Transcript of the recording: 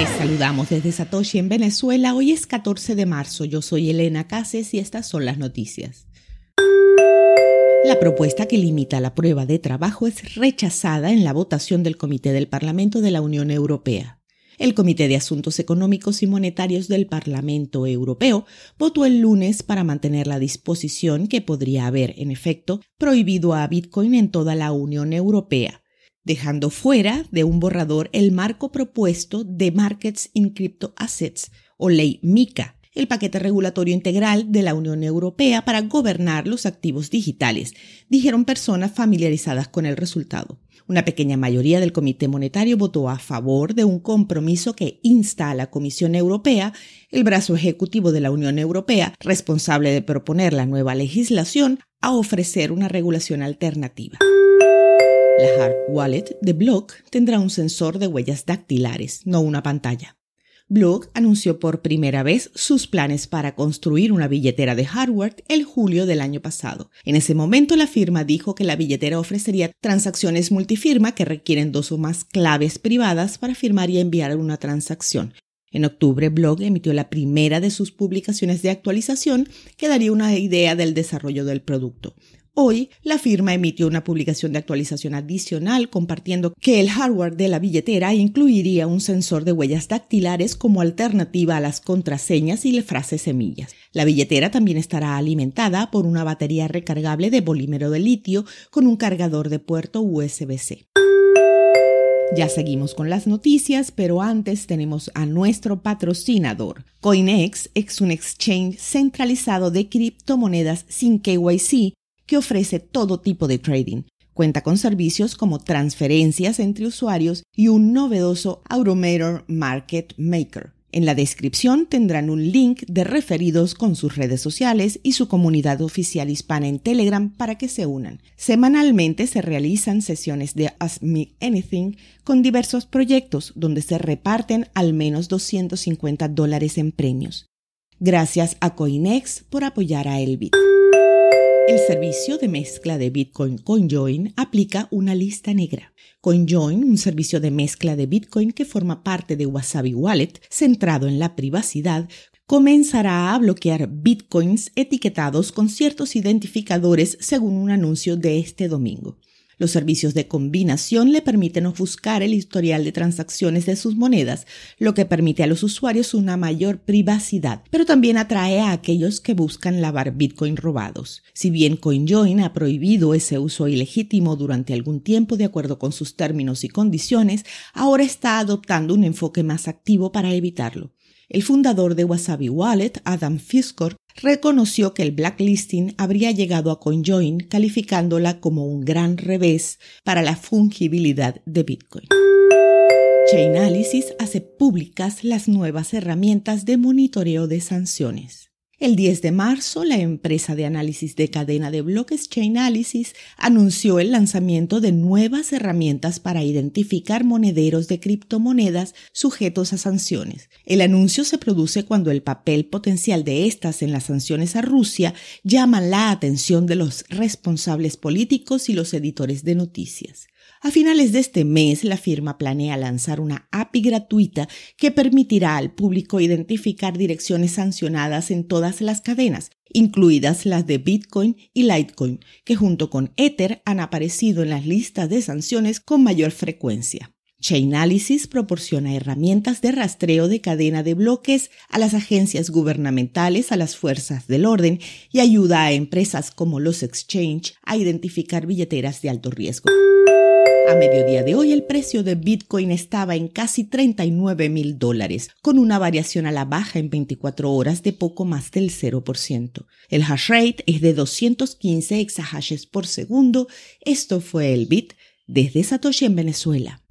Les saludamos desde Satoshi en Venezuela. Hoy es 14 de marzo. Yo soy Elena Cases y estas son las noticias. La propuesta que limita la prueba de trabajo es rechazada en la votación del Comité del Parlamento de la Unión Europea. El Comité de Asuntos Económicos y Monetarios del Parlamento Europeo votó el lunes para mantener la disposición que podría haber, en efecto, prohibido a Bitcoin en toda la Unión Europea, dejando fuera de un borrador el marco propuesto de Markets in Crypto Assets, o ley MICA, el paquete regulatorio integral de la Unión Europea para gobernar los activos digitales, dijeron personas familiarizadas con el resultado. Una pequeña mayoría del Comité Monetario votó a favor de un compromiso que insta a la Comisión Europea, el brazo ejecutivo de la Unión Europea, responsable de proponer la nueva legislación, a ofrecer una regulación alternativa. La hard wallet de Block tendrá un sensor de huellas dactilares, no una pantalla. Block anunció por primera vez sus planes para construir una billetera de hardware el julio del año pasado. En ese momento la firma dijo que la billetera ofrecería transacciones multifirma que requieren dos o más claves privadas para firmar y enviar una transacción. En octubre, Blog emitió la primera de sus publicaciones de actualización que daría una idea del desarrollo del producto. Hoy, la firma emitió una publicación de actualización adicional compartiendo que el hardware de la billetera incluiría un sensor de huellas dactilares como alternativa a las contraseñas y frases semillas. La billetera también estará alimentada por una batería recargable de polímero de litio con un cargador de puerto USB-C. Ya seguimos con las noticias, pero antes tenemos a nuestro patrocinador. CoinEx es un exchange centralizado de criptomonedas sin KYC que ofrece todo tipo de trading. Cuenta con servicios como transferencias entre usuarios y un novedoso Automator Market Maker. En la descripción tendrán un link de referidos con sus redes sociales y su comunidad oficial hispana en Telegram para que se unan. Semanalmente se realizan sesiones de Ask Me Anything con diversos proyectos donde se reparten al menos 250 dólares en premios. Gracias a Coinex por apoyar a Elbit. El servicio de mezcla de Bitcoin CoinJoin aplica una lista negra. CoinJoin, un servicio de mezcla de Bitcoin que forma parte de Wasabi Wallet, centrado en la privacidad, comenzará a bloquear bitcoins etiquetados con ciertos identificadores según un anuncio de este domingo. Los servicios de combinación le permiten ofuscar el historial de transacciones de sus monedas, lo que permite a los usuarios una mayor privacidad, pero también atrae a aquellos que buscan lavar Bitcoin robados. Si bien CoinJoin ha prohibido ese uso ilegítimo durante algún tiempo de acuerdo con sus términos y condiciones, ahora está adoptando un enfoque más activo para evitarlo. El fundador de Wasabi Wallet, Adam Fiskor, reconoció que el blacklisting habría llegado a CoinJoin calificándola como un gran revés para la fungibilidad de Bitcoin. Chainalysis hace públicas las nuevas herramientas de monitoreo de sanciones. El 10 de marzo, la empresa de análisis de cadena de bloques Chainalysis anunció el lanzamiento de nuevas herramientas para identificar monederos de criptomonedas sujetos a sanciones. El anuncio se produce cuando el papel potencial de estas en las sanciones a Rusia llama la atención de los responsables políticos y los editores de noticias. A finales de este mes, la firma planea lanzar una API gratuita que permitirá al público identificar direcciones sancionadas en todas las cadenas, incluidas las de Bitcoin y Litecoin, que junto con Ether han aparecido en las listas de sanciones con mayor frecuencia. Chainalysis proporciona herramientas de rastreo de cadena de bloques a las agencias gubernamentales, a las fuerzas del orden y ayuda a empresas como los exchange a identificar billeteras de alto riesgo. A mediodía de hoy el precio de Bitcoin estaba en casi 39 mil dólares, con una variación a la baja en 24 horas de poco más del 0%. El hash rate es de 215 exahashes por segundo. Esto fue el Bit desde Satoshi en Venezuela.